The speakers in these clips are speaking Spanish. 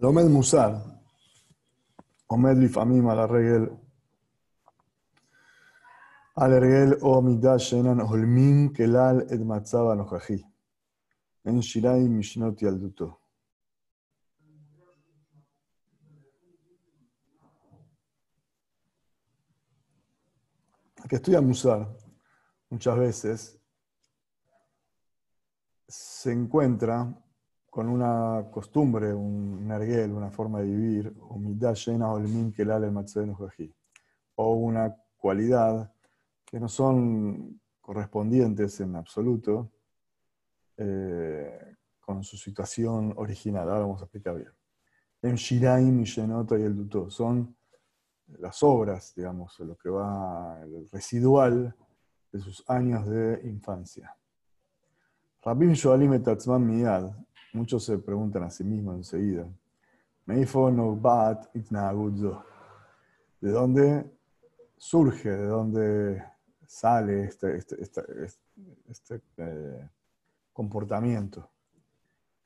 Lomed Musar, Omed Lifamim al Regel, al Regel o Midash Enan Holmin Kelal Ed Matzaba Nojaji, en Shirai Mishnot Yalduto. que estudia Musar muchas veces se encuentra con una costumbre, un nerguel, una forma de vivir, llena o una cualidad que no son correspondientes en absoluto eh, con su situación original. Ahora vamos a explicar bien. En Shiraim y Shenota y el Duto son las obras, digamos, lo que va, el residual de sus años de infancia. Rabim Shoalim etatzman miyad, muchos se preguntan a sí mismos enseguida, ¿de dónde surge, de dónde sale este, este, este, este eh, comportamiento?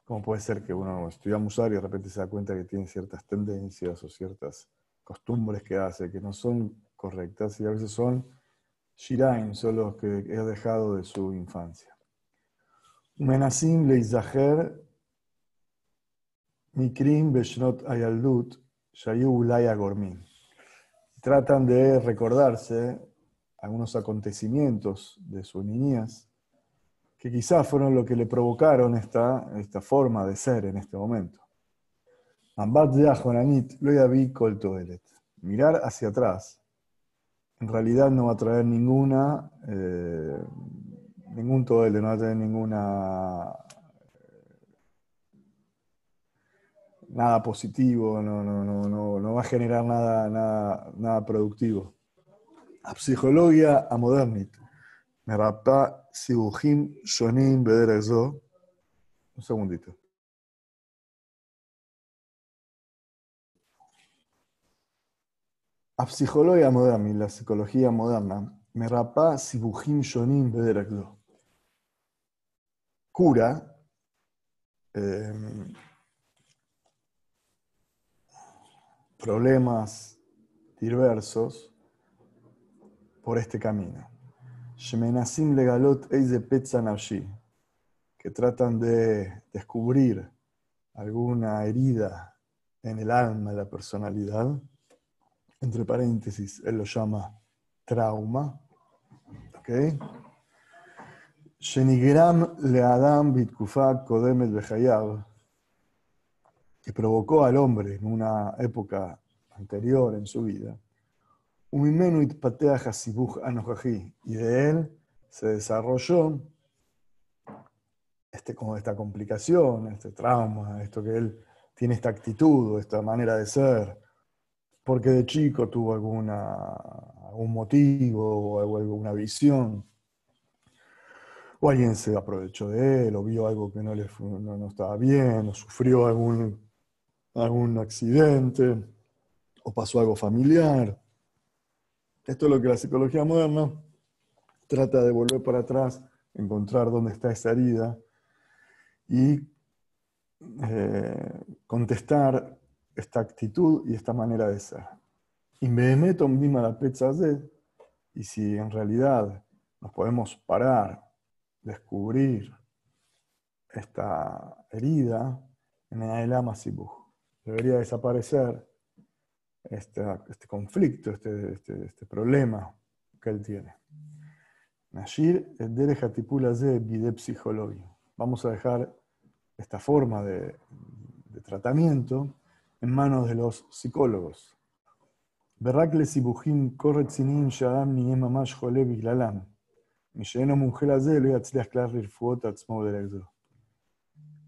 ¿Cómo puede ser que uno estudia musar y de repente se da cuenta que tiene ciertas tendencias o ciertas costumbres que hace que no son correctas y a veces son shiraim, son los que he dejado de su infancia? Menasim leizaher mikrim beshnot ayaldut shayu ulaya gormin. Tratan de recordarse algunos acontecimientos de su niñez que quizás fueron lo que le provocaron esta, esta forma de ser en este momento. Mirar hacia atrás en realidad no va a traer ninguna eh, ningún toele, no va a tener ninguna nada positivo, no, no, no, no, no va a generar nada, nada, nada productivo. A psicología a modernit. Me rapta sibujim shonim eso. Un segundito. A psicología moderna, la psicología moderna, me rapa sibujim shonim eso cura em, problemas diversos por este camino. Shemenasim legalot de que tratan de descubrir alguna herida en el alma, de la personalidad. Entre paréntesis, él lo llama trauma. ¿okay? Shenigram le Adam Bitkufa Kodemet Behayav, que provocó al hombre en una época anterior en su vida, Umimenu Patea Hasibuch Anojaji, y de él se desarrolló este, como esta complicación, este trauma, esto que él tiene esta actitud, esta manera de ser, porque de chico tuvo alguna, algún motivo o alguna visión o alguien se aprovechó de él, o vio algo que no, le, no, estaba bien, o sufrió algún, algún accidente, o pasó algo familiar. Esto es lo que la psicología moderna trata de volver para atrás, encontrar dónde está esa herida y eh, contestar esta actitud y esta manera de ser. Y me meto en la y si en realidad nos podemos parar descubrir esta herida en el Amasibuj. Debería desaparecer este, este conflicto, este, este, este, problema que él tiene. Nashir Vamos a dejar esta forma de, de tratamiento en manos de los psicólogos. Berrakle Sibuhin Korretzinim Shadam Niem Mamash Jole Biglalam.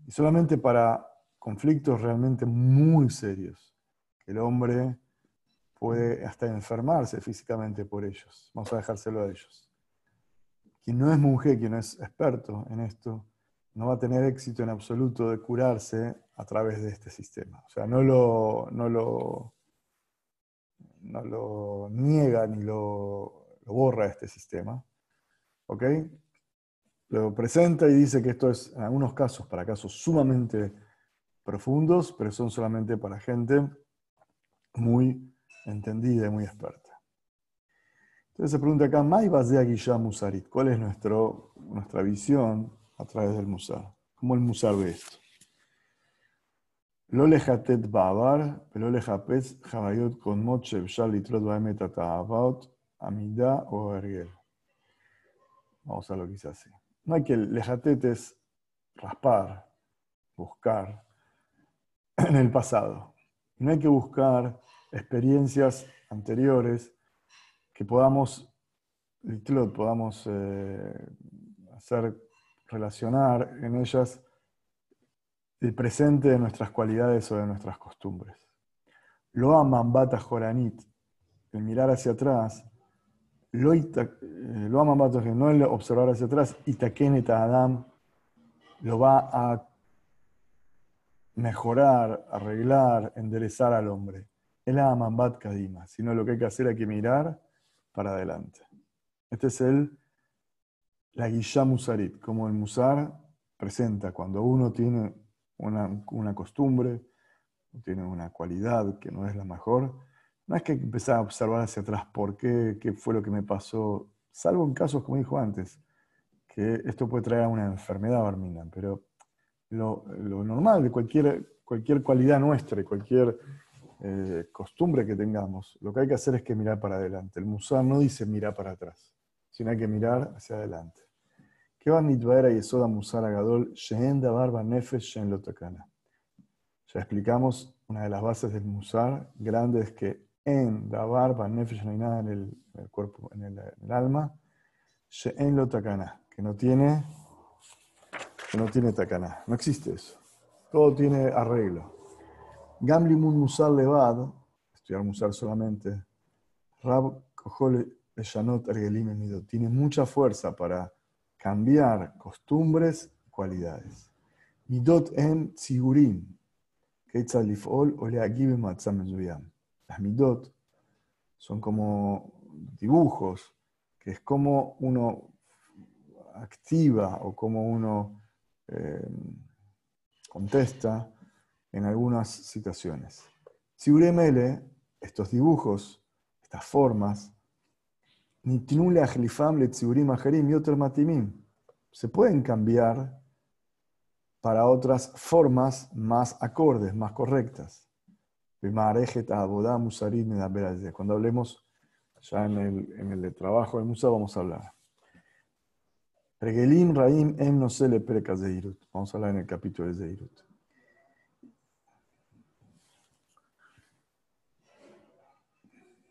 Y solamente para conflictos realmente muy serios, el hombre puede hasta enfermarse físicamente por ellos. Vamos a dejárselo a ellos. Quien no es mujer, quien no es experto en esto, no va a tener éxito en absoluto de curarse a través de este sistema. O sea, no lo, no lo, no lo niega ni lo, lo borra este sistema, ¿Ok? lo presenta y dice que esto es en algunos casos para casos sumamente profundos, pero son solamente para gente muy entendida y muy experta. Entonces se pregunta acá, Musarit, ¿cuál es nuestro, nuestra visión a través del Musar? ¿Cómo el Musar ve esto? Moche, litrot baemet ataabaot, amida o ergel. Vamos a lo que dice así. No hay que lejatet es raspar, buscar en el pasado. No hay que buscar experiencias anteriores que podamos, podamos eh, hacer relacionar en ellas el presente de nuestras cualidades o de nuestras costumbres. Lo aman bata joranit, el mirar hacia atrás, lo, eh, lo bata no el observar hacia atrás, itakeneta adam, lo va a mejorar, arreglar, enderezar al hombre. El aman bat kadima, sino lo que hay que hacer hay que mirar para adelante. Este es el la guilla musarit, como el musar presenta cuando uno tiene una, costumbre, tiene una cualidad que no es la mejor, no es que empezar a observar hacia atrás por qué, qué fue lo que me pasó, salvo en casos, como dijo antes, que esto puede traer a una enfermedad, Barmina, pero lo, normal de cualquier, cualquier cualidad nuestra y cualquier eh, costumbre que tengamos, lo que hay que hacer es que mirar para adelante. El musar no dice mirar para atrás, sino hay que mirar hacia adelante. Ya explicamos una de las bases del musar grande es que en Dabar Nefesh no hay nada en el, cuerpo, en el, alma, en lo takana, que no tiene, que no tiene takana, no existe eso. Todo tiene arreglo. Gamlimun Musar Levad, estudiar Musar solamente, Rab Kohole Eshanot Ergelim tiene mucha fuerza para cambiar costumbres, cualidades. Midot en tzigurim, lifol o Las midot son como dibujos, que es como uno activa o como uno eh, contesta en algunas situaciones. Tziguremele, estos dibujos, estas formas, se pueden cambiar para otras formas más acordes, más correctas. Cuando hablemos ya en el, en el trabajo del Musa vamos a hablar. Regelim Raim Em no se le Zeirut. Vamos a hablar en el capítulo de Zeirut.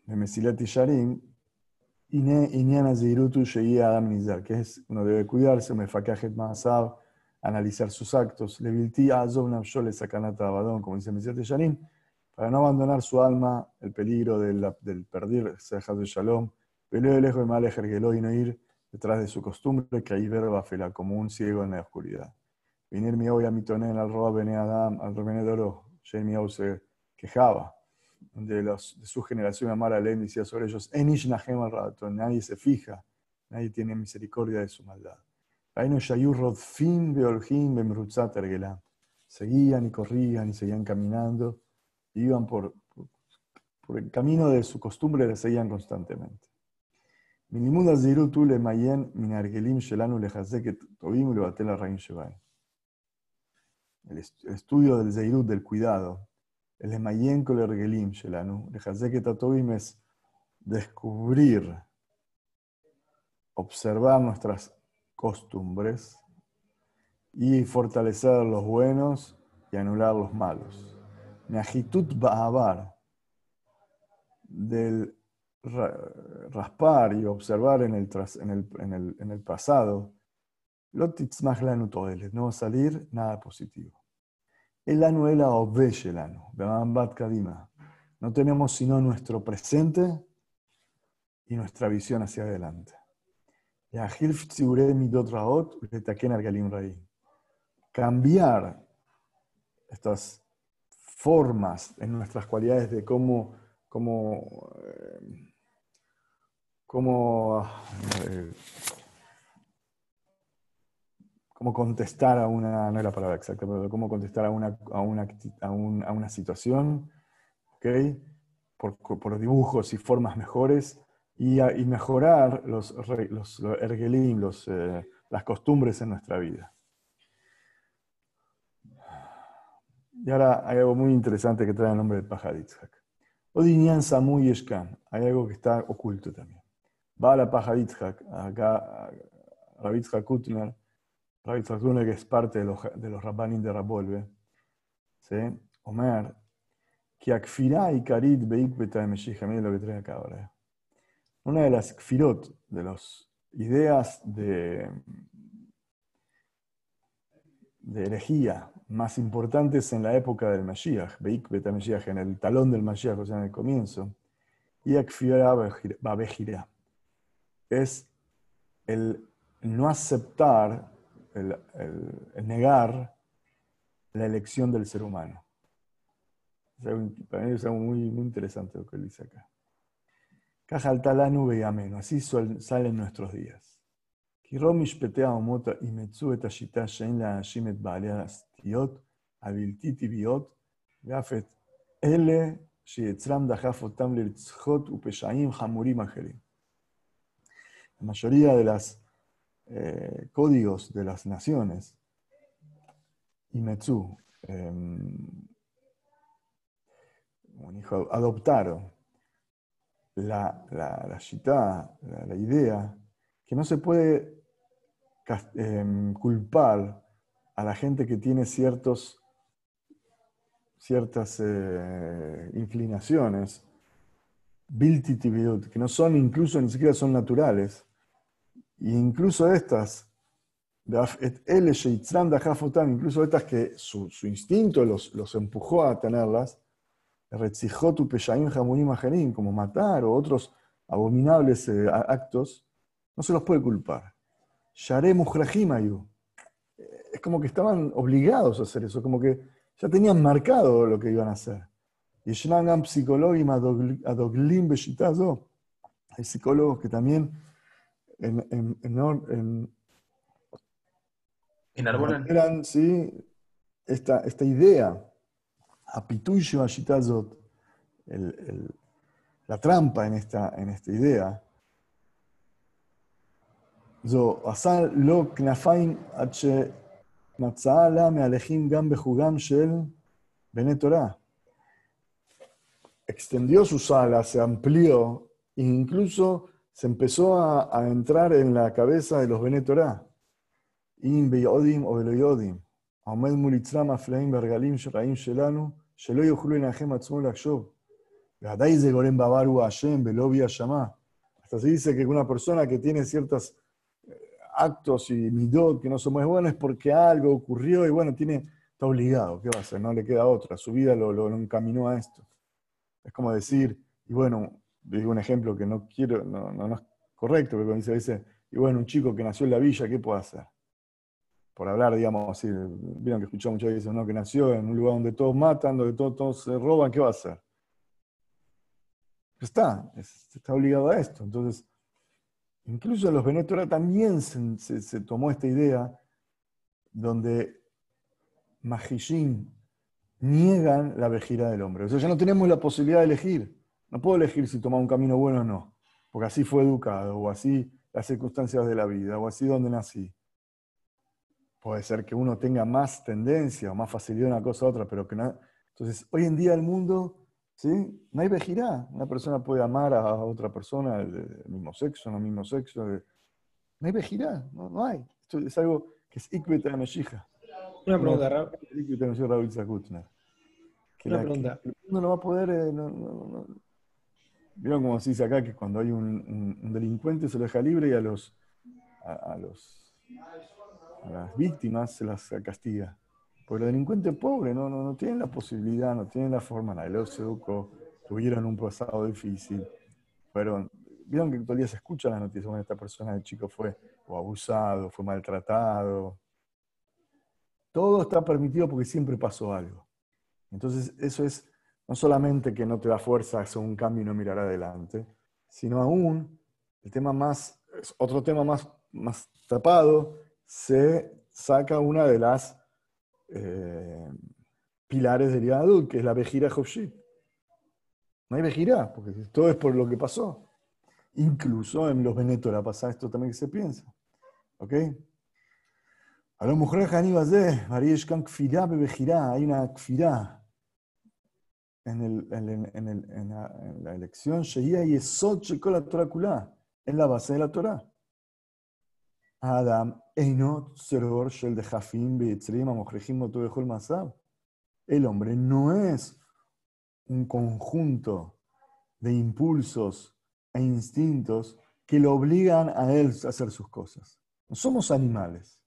De Mesilat Sharim que es uno debe cuidarse, me maasav, analizar sus actos, levilti azov nafshole sakanata abadón, como dice Mesías Yanim, para no abandonar su alma el peligro del, del perder Sejad de Shalom, peleo lejos de mal y no ir detrás de su costumbre, que ahí verba fela como un ciego en la oscuridad. Venir mi hoy a mi tonel al roba bene Adam, al revenedoro, Shemi se quejaba de, los, de su generación, Amar Alem decía sobre ellos, Enish Nahem al rato, nadie se fija, nadie tiene misericordia de su maldad. Seguían y corrían y seguían caminando, iban por, por, el camino de su costumbre, le seguían constantemente. El estudio del Zeirut, del cuidado, el Emayen Regelim Shelanu, Tatobim es descubrir, observar nuestras costumbres y fortalecer los buenos y anular los malos. Neajitut Ba'abar, del raspar y observar en el, en el, en el, en el pasado, no va a salir nada positivo. El anu el el anu. kadima. No tenemos sino nuestro presente y nuestra visión hacia adelante. Cambiar estas formas en nuestras cualidades de cómo, cómo, eh, cómo eh, cómo contestar a una, no es la palabra exacta, pero cómo contestar a una, a una, a una situación, ¿ok? Por, por, dibujos y formas mejores y, y mejorar los, los, los los, eh, las costumbres en nuestra vida. Y ahora hay algo muy interesante que trae el nombre de Pajaditzhak. Odinian Samu Yeshkan, hay algo que está oculto también. Va a la Pajaditzhak, acá Rabitzhak Kutner, Rabitzhak Kutner que es parte de los, de los Rabbanim de Rabolve, ¿sí? Omer, que Akfirá y Karit lo que trae acá ahora. Una de las kfirot, de las ideas de, de herejía más importantes en la época del Mashiach, Beik Beta en el talón del Mashiach, o sea, en el comienzo, y es el no aceptar, el, negar la elección del ser humano. Para mí es algo muy, muy interesante lo que él dice acá. La nube y ameno, así salen nuestros días. כי משפטי האומות אימצו את השיטה שאין להאשים את בעלי הסטיות הבלתי טבעיות, ואף את אלה שיצרם דחף אותם לרציחות ופשעים חמורים אחרים. La mayoría de los eh, códigos de las naciones, Imetsu, eh, adoptaron la, la, la, shita, la, la idea que no se puede em, culpar a la gente que tiene ciertas eh, inclinaciones, que no son incluso ni siquiera son naturales, e incluso estas, incluso estas que su, su instinto los, los, empujó a tenerlas, como matar o otros abominables eh, actos, no se los puede culpar. Es como que estaban obligados a hacer eso, como que ya tenían marcado lo que iban a hacer. Y hay psicólogos que también en, en, en, en eran, sí, esta, esta idea, el, la trampa en esta, en esta idea, זו עשה לו כנפיים עד שמצאה לה מהלכים גם בחוגם של בני תורה. Extendió sus alas, se amplió e incluso se empezó a, a entrar en la cabeza de los Bene Torah. אם ביודעים או בלא יודעים, העומד מול יצרם אפלאים והרגלים רעים שלנו, שלא יוכלו לנחם עצמו לחשוב. ועדיין זה גורם בעבר הוא השם, בלא בי השמה. Hasta se dice que una persona que tiene ciertas actos y midot que no son muy buenos es porque algo ocurrió y bueno, tiene, está obligado, ¿qué va a hacer? No le queda otra, su vida lo, lo, encaminó a esto. Es como decir, y bueno, digo un ejemplo que no quiero, no, no, es correcto, pero dice, dice, y bueno, un chico que nació en la villa, ¿qué puede hacer? Por hablar, digamos así, vieron que escuchó muchas veces, ¿no? Que nació en un lugar donde todos matan, donde todos, todos se roban, ¿qué va a hacer? Está, está obligado a esto. Entonces, Incluso en los Benetora también se, tomó esta idea donde Majishim niegan la vejira del hombre. O sea, ya no tenemos la posibilidad de elegir. No puedo elegir si tomar un camino bueno o no, porque así fue educado, o así las circunstancias de la vida, o así donde nací. Puede ser que uno tenga más tendencia o más facilidad en una cosa u otra, pero que no. Entonces, hoy en día el mundo ¿Sí? No hay vejirá. Una persona puede amar a otra persona del mismo sexo, no mismo sexo. No hay vejirá, no, no hay. Esto es algo que es ikbeta de Meshija. Una pregunta, Raúl. Una pregunta. Uno no va a poder. Eh, no, Vieron como se dice acá que cuando hay un, un, delincuente se lo deja libre y a los, a, los a las víctimas se las castiga. Porque los delincuentes pobres no, no, no tienen la posibilidad, no tienen la forma, nadie los educó, tuvieron un pasado difícil, fueron, vieron que todavía se escucha la noticia, bueno, esta persona de chico fue abusado, fue maltratado. Todo está permitido porque siempre pasó algo. Entonces, eso es no solamente que no te da fuerza hacer un cambio y no mirar adelante, sino aún, el tema más, otro tema más, más tapado, se saca una de las eh, pilares del Yadut, que es la Bejira Jobshi. No hay Bejira, porque todo es por lo que pasó. Incluso en los Benetora pasa esto también que se piensa. ¿Ok? A Kfirá Bejira, hay una Kfirá en, la, la elección, Sheia Yesod Shekol la Torah en la base de la Torah. Adam, Einot Seror Shel de Jafim Beyitzrim Amokrejim Motubejol Masab. El hombre no es un conjunto de impulsos e instintos que lo obligan a él a hacer sus cosas. Somos animales.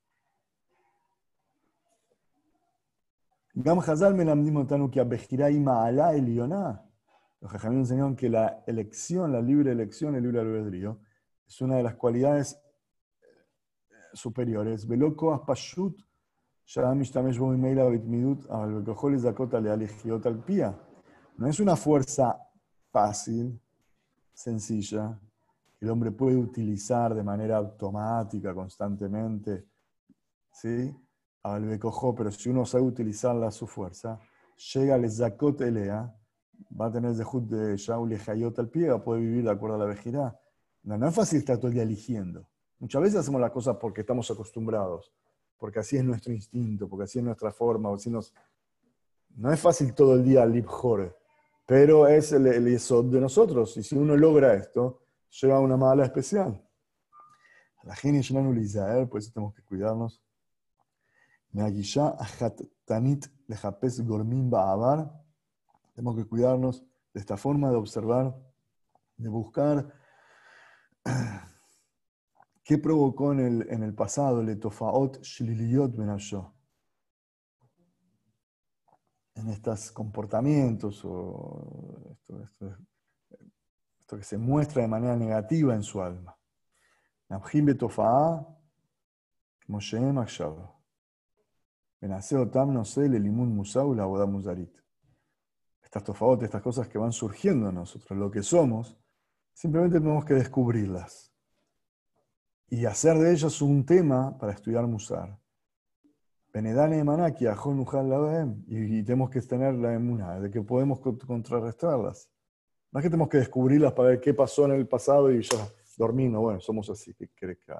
Los enseñaron que la elección, la libre elección, el libre albedrío, es una de las cualidades Ejiot al Pía. No es una fuerza fácil, sencilla, el hombre puede utilizar de manera automática, constantemente. ¿Sí? al becojó, pero si uno sabe utilizarla a su fuerza, llega al Zakot Elea, va a tener Zehut de Shaul y al pie, va a poder vivir de acuerdo a la vejidad. No, no es fácil estar todo el día eligiendo. Muchas veces hacemos las cosas porque estamos acostumbrados, porque así es nuestro instinto, porque así es nuestra forma. Así nos... No es fácil todo el día libjor, pero es el, el de nosotros. Y si uno logra esto, lleva una mala especial. La gente ya no por eso tenemos que cuidarnos. Tenemos que cuidarnos de esta forma de observar, de buscar qué provocó en el, en el pasado el Etofaot Shliliyot Benasho. En estos comportamientos o esto, que se muestra de manera negativa en su alma. Nabjim Betofa'a Moshe Akshav. No sé, el limun musau, la boda muzarit. Estas tofaot, estas cosas que van surgiendo en nosotros, lo que somos, simplemente tenemos que descubrirlas y hacer de ellas un tema para estudiar musar. Benedane manaki, ajon la y tenemos que tener la emuna, de que podemos contrarrestarlas. No es que tenemos que descubrirlas para ver qué pasó en el pasado y ya dormir, no, bueno, somos así, ¿qué crees que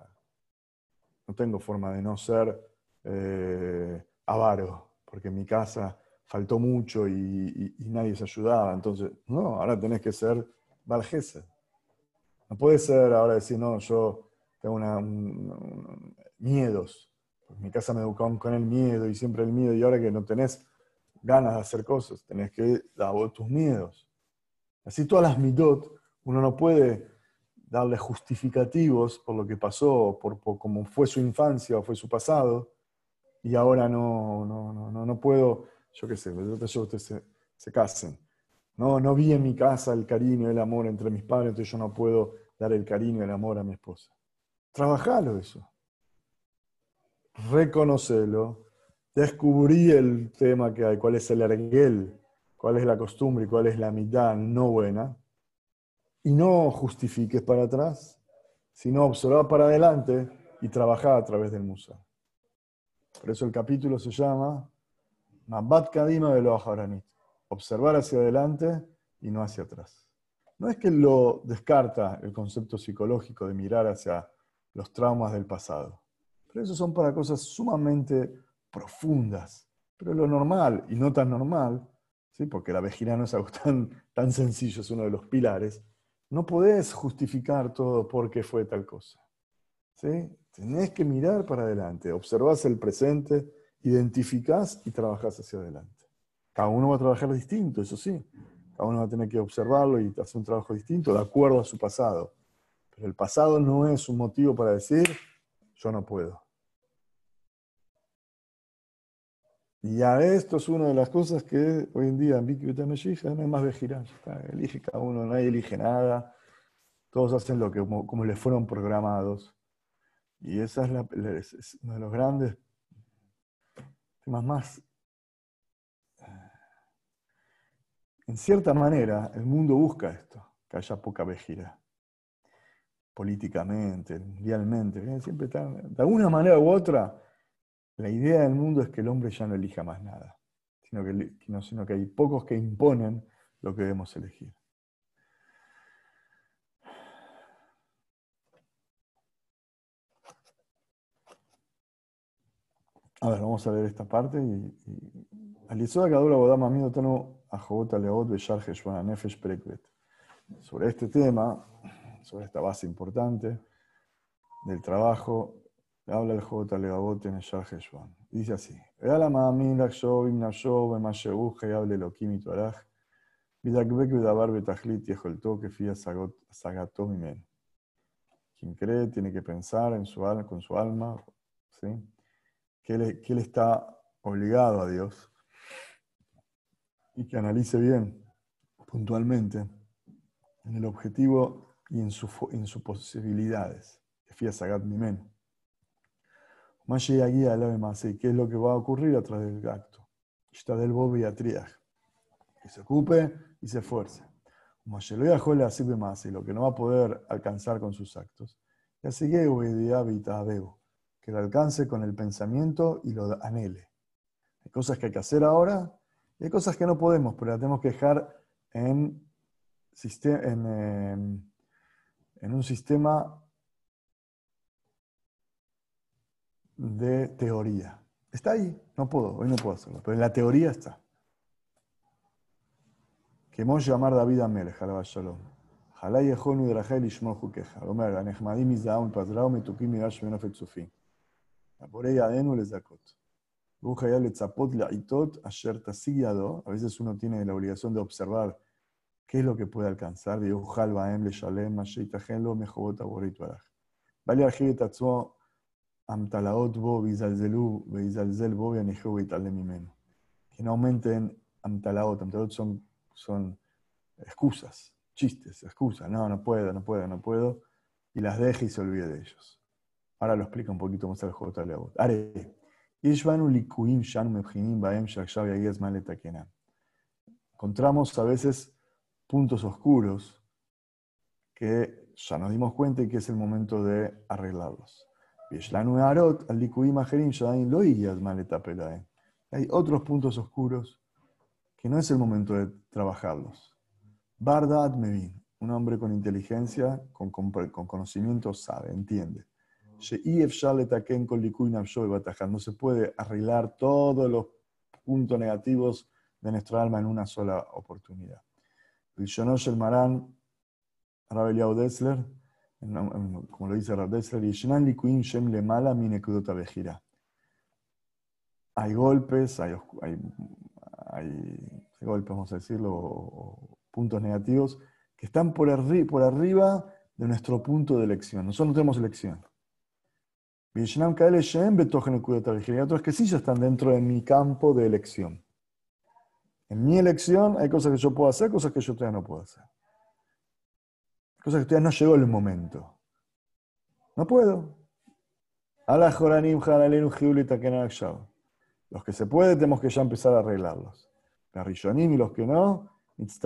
No tengo forma de no ser eh, avaro, porque en mi casa faltó mucho y, nadie se ayudaba. Entonces, no, ahora tenés que ser valgese. No puede ser ahora decir, no, yo tengo una, miedos. En mi casa me educaron con el miedo y siempre el miedo, y ahora que no tenés ganas de hacer cosas, tenés que dar tus miedos. Así todas las midot, uno no puede darle justificativos por lo que pasó, por, cómo fue su infancia o fue su pasado, y ahora no, no, no, no, puedo, yo qué sé, yo ustedes se, se casen. No, no vi en mi casa el cariño el amor entre mis padres, entonces yo no puedo dar el cariño el amor a mi esposa. Trabajalo eso. Reconocelo. Descubrí el tema que hay, cuál es el erguel, cuál es la costumbre cuál es la mitad no buena. Y no justifiques para atrás, sino observa para adelante y trabaja a través del musa. Por eso el capítulo se llama Mabat Kadima de lo Observar hacia adelante y no hacia atrás. No es que lo descarta el concepto psicológico de mirar hacia los traumas del pasado. Pero eso son para cosas sumamente profundas. Pero lo normal y no tan normal, ¿sí? porque la vejina no es algo tan, tan sencillo, es uno de los pilares, no podés justificar todo porque fue tal cosa. ¿sí? Tenés que mirar para adelante, observás el presente, identificás y trabajás hacia adelante. Cada uno va a trabajar distinto, eso sí. Cada uno va a tener que observarlo y hacer un trabajo distinto de acuerdo a su pasado. El pasado no es un motivo para decir, yo no puedo. Y a esto es una de las cosas que hoy en día en Viki no hay más de Elige cada uno, nadie elige nada. Todos hacen lo que como, como les fueron programados. Y esa es, la, uno de los grandes temas más. En cierta manera, el mundo busca esto, que haya poca vejira. Políticamente, mundialmente. Siempre de alguna manera u otra, la idea del mundo es que el hombre ya no elija más nada, sino que, sino que hay pocos que imponen lo que debemos elegir. A ver, vamos a ver esta parte. Sobre este tema, sobre esta base importante del trabajo, habla el Jota Legabot en Heshwan. Dice así: Veala Ma'amin Lakshov Im Nashov Emashehu Hayab Lelokim Ituaraj Vidakbek Vidabar Betachlit Yecholto Kefia Sagato Mimen. Quien cree tiene que pensar en su con su alma, ¿sí? que él, está obligado a Dios y que analice bien, puntualmente, en el objetivo y en, sus posibilidades. Fía Sagat Mimen. Más guía más y qué es lo que va a ocurrir a través del acto. Está del Bob y Atriaj. Que se ocupe y se esfuerce. Más así más y lo que no va a poder alcanzar con sus actos. Y así que que lo alcance con el pensamiento y lo anhele. Hay cosas que hay que hacer ahora y hay cosas que no podemos, pero las tenemos que dejar en, en, en un sistema de teoría. Está ahí, no puedo, hoy no puedo hacerlo, pero en la teoría está. Que hemos llamar David Amelech, alaba shalom. Jalá yehonu de Rachel ishmol jukeja. Omer, anechmadim izdaun pazrao metukim mirash menofet sufim. A veces uno tiene la obligación de observar qué es lo que puede alcanzar. Que no aumenten amtalaot. Amtalaot son, son excusas, chistes, excusas. No, no puedo, no puedo, no puedo. Y las deje y se olvide de ellos. Ahora lo explica un poquito más el J. Leot. Are, Encontramos a veces puntos oscuros que ya nos dimos cuenta y que es el momento de arreglarlos. Hay otros puntos oscuros que no es el momento de trabajarlos. Mevin, un hombre con inteligencia, con, con conocimiento, sabe, entiende. No se puede arreglar todos los puntos negativos de nuestra alma en una sola oportunidad. El el Maran, Rabel Dessler, como lo dice Rabel Dessler, hay golpes, hay, hay, hay, golpes, vamos a decirlo, puntos negativos que están por, por arriba de nuestro punto de elección. Nosotros no tenemos elección. Y otros que sí ya están dentro de mi campo de elección. En mi elección hay cosas que yo puedo hacer, cosas que yo todavía no puedo hacer. Cosas que todavía no llegó el momento. No puedo. Los que se puede, tenemos que ya empezar a arreglarlos. y los que no, vamos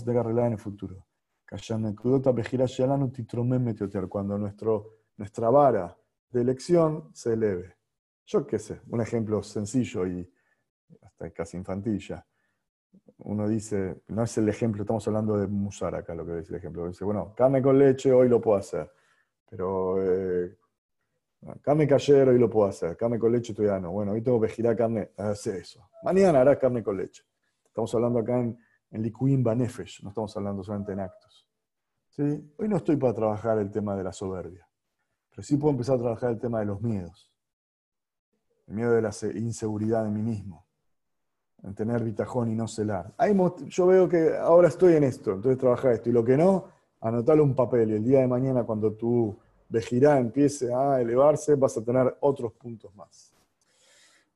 a tener que arreglar en el futuro. Cuando nuestro nuestra vara de elección se eleve. Yo qué sé, un ejemplo sencillo y hasta casi infantil ya. Uno dice, no es el ejemplo, estamos hablando de musar acá, lo que es el ejemplo. Dice, bueno, carne con leche hoy lo puedo hacer, pero eh, carne cayera hoy lo puedo hacer, carne con leche todavía no. Bueno, hoy tengo que girar carne, hacer eso. Mañana hará carne con leche. Estamos hablando acá en, en Banefesh, no estamos hablando solamente en actos. ¿Sí? Hoy no estoy para trabajar el tema de la soberbia. Pero sí puedo empezar a trabajar el tema de los miedos. El miedo de la inseguridad de mí mismo. En tener bitajón y no celar. yo veo que ahora estoy en esto, entonces trabajar esto. Y lo que no, anotarle un papel. Y el día de mañana, cuando tu vejirá empiece a elevarse, vas a tener otros puntos más.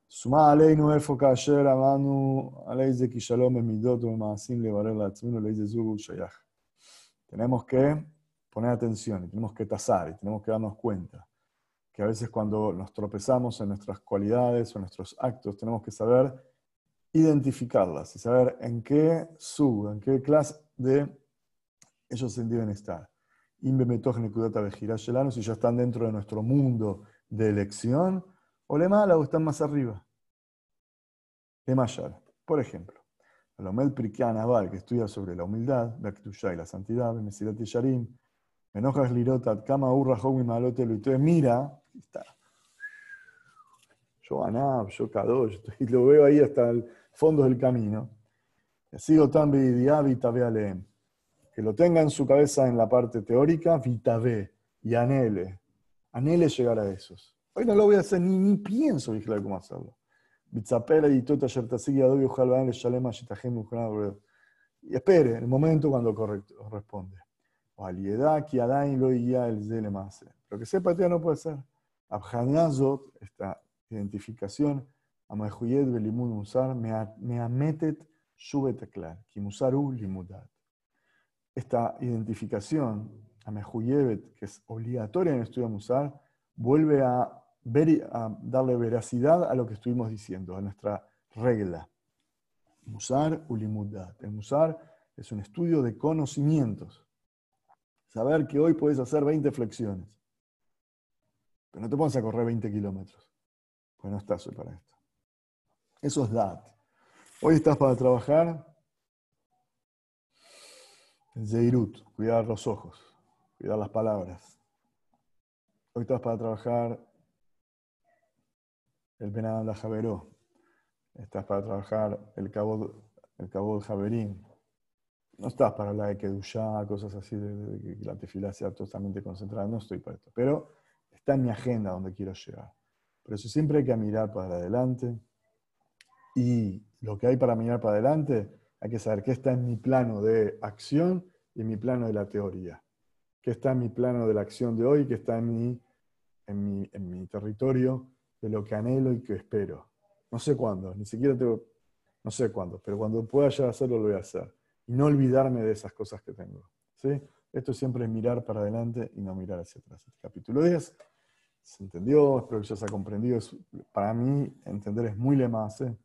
Suma alei no foca ayer amanu alei de kishalom emidot maasim levarer la ley de zugu shayach. Tenemos que poner atención y tenemos que tasar y tenemos que darnos cuenta que a veces cuando nos tropezamos en nuestras cualidades o en nuestros actos, tenemos que saber identificarlas y saber en qué sub, en qué clase de ellos deben estar. Si ya están dentro de nuestro mundo de elección, o le mala o están más arriba. De Mayar, por ejemplo, el Omel Prikian Aval, que estudia sobre la humildad, la Ktushá y la santidad, Mesilat Yarim, Enojas Lirotat, Kama Urra Homi Malote Luitoe, mira, está. Yo Anab, yo Kadosh, y lo veo ahí hasta el fondo del camino. Sigo tan Vitabe Que lo tenga en su cabeza en la parte teórica, Vitabe, y anhele. Anhele llegar a esos. Hoy no lo voy a hacer, ni, ni pienso vigilar cómo hacerlo. Y espere el momento cuando corresponde. Lo que sepa no puede ser. Abhanazot, esta identificación, Amahuyed Belimun Musar, ametet Shubeteklar, Kimusaru Limudat. Esta identificación, Amehuyebet, que es obligatoria en el estudio Musar, vuelve a a darle veracidad a lo que estuvimos diciendo, a nuestra regla. Musar ulimudat. El musar es un estudio de conocimientos. Saber que hoy puedes hacer 20 flexiones. Pero no te pones a correr 20 kilómetros. Pues no estás hoy para esto. Eso es dat. Hoy estás para trabajar Zeirut, cuidar los ojos, cuidar las palabras. Hoy estás para trabajar el Benadam la Javeró. Estás para trabajar el cabo, el cabo de Javerín. No estás para hablar de Kedushá, cosas así, de, que la tefila sea totalmente concentrada. No estoy para esto. Pero está en mi agenda donde quiero llegar. Por eso siempre hay que mirar para adelante. Y lo que hay para mirar para adelante, hay que saber qué está en mi plano de acción y en mi plano de la teoría. Qué está en mi plano de la acción de hoy, qué está en mi, en mi, en mi territorio de lo que anhelo y que espero. No sé cuándo, ni siquiera tengo, no sé cuándo, pero cuando pueda ya hacerlo lo voy a hacer. Y no olvidarme de esas cosas que tengo. ¿sí? Esto siempre es mirar para adelante y no mirar hacia atrás. Capítulo 10 se entendió, espero que ya se ha comprendido. para mí, entender es muy lemase,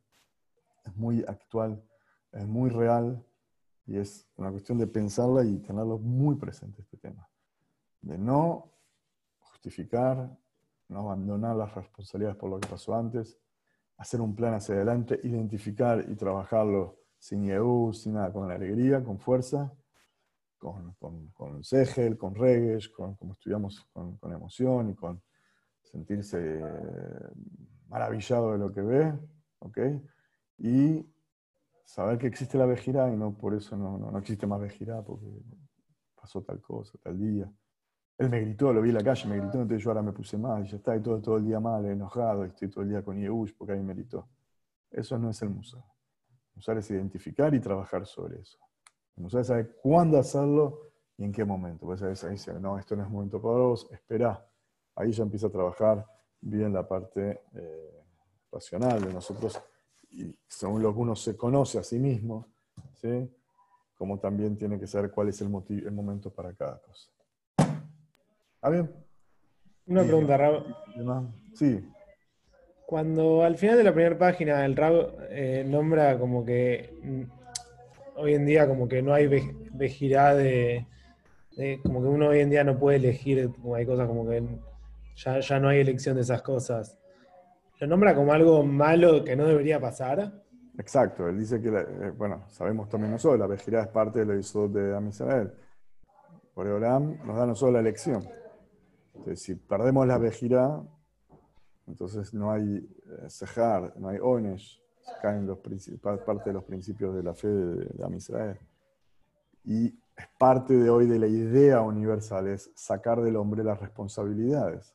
es muy actual, es muy real y es una cuestión de pensarla y tenerlo muy presente este tema. De no justificar, no abandonar las responsabilidades por lo que pasó antes, hacer un plan hacia adelante, identificar y trabajarlo sin yeú, sin nada, con alegría, con fuerza, con, con, con segel, con regues, con, como estudiamos, con, con, emoción y con sentirse maravillado de lo que ve, ¿ok? Y saber que existe la vejirá y no por eso no, no, no existe más vejirá, porque pasó tal cosa, tal día. Él me gritó, lo vi en la calle, me gritó, entonces yo ahora me puse mal, ya está, y todo, todo el día mal, enojado, estoy todo el día con Yehush porque ahí me gritó. Eso no es el musar. El musar es identificar y trabajar sobre eso. El musar es saber cuándo hacerlo y en qué momento. Pues a veces dice, no, esto no es momento para vos, espera. Ahí ya empieza a trabajar bien la parte eh, racional de nosotros, y según lo que uno se conoce a sí mismo, ¿sí? como también tiene que saber cuál es el, el momento para cada cosa. ¿Ah, bien? Una pregunta, Rab. Sí. Cuando al final de la primera página el Rab eh, nombra como que mm, hoy en día como que no hay vejirá de, como que uno hoy en día no puede elegir, como hay cosas como que ya, ya no hay elección de esas cosas. ¿Lo nombra como algo malo que no debería pasar? Exacto, él dice que, eh, bueno, sabemos también nosotros, la vejirá es parte del episodio de Amisrael. Por Oram nos da no solo la elección, entonces, si perdemos la vejira, entonces no hay eh, no hay onesh, caen los, parte de los principios de la fe de, de Israel. Y es parte de hoy de la idea universal, es sacar del hombre las responsabilidades.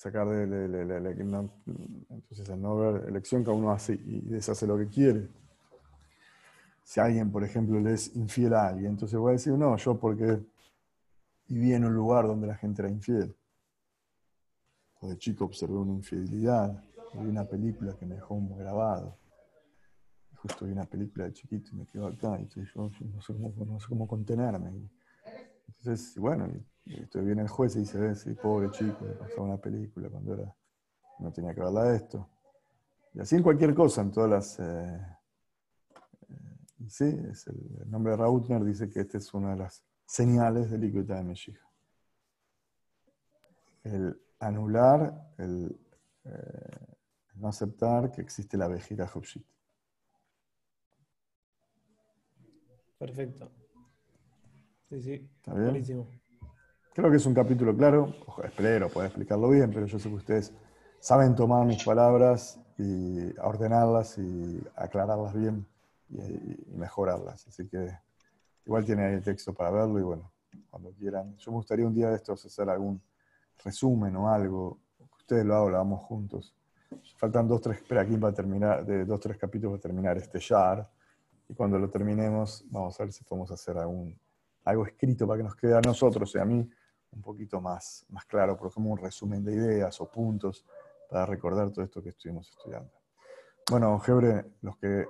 Sacar de, la entonces el no ver elección, cada uno hace y deshace lo que quiere. Si alguien, por ejemplo, le es infiel a alguien, entonces voy a decir, no, yo porque viví en un lugar donde la gente era infiel. O de chico observé una infidelidad, vi una película que me dejó muy grabado. justo vi una película de chiquito y me quedo acá, y yo, no, sé cómo, no, sé cómo, contenerme. Entonces, bueno, viene el juez y dice, sí, pobre chico, me pasó una película cuando era, no tenía que verla esto. Y así en cualquier cosa, en todas las... Eh, eh, sí, es el, el, nombre de Rautner dice que esta es una de las señales de liquidez de Meshiach. El anular el, eh, no aceptar que existe la vejira Hopshit. Perfecto. Sí, sí. ¿Está bien? Buenísimo. Creo que es un capítulo claro. Ojo, espero poder explicarlo bien, pero yo sé que ustedes saben tomar mis palabras y ordenarlas y aclararlas bien y, y mejorarlas. Así que igual tiene ahí el texto para verlo y bueno, cuando quieran. Yo me gustaría un día de estos hacer algún resumen o algo. Ustedes lo hagamos juntos. Faltan dos, tres, espera aquí para terminar, de dos, tres capítulos para terminar este YAR. Y cuando lo terminemos, vamos a ver si podemos hacer algún, algo escrito para que nos quede a nosotros y a mí un poquito más, más claro, por ejemplo, un resumen de ideas o puntos para recordar todo esto que estuvimos estudiando. Bueno, Gebre, los que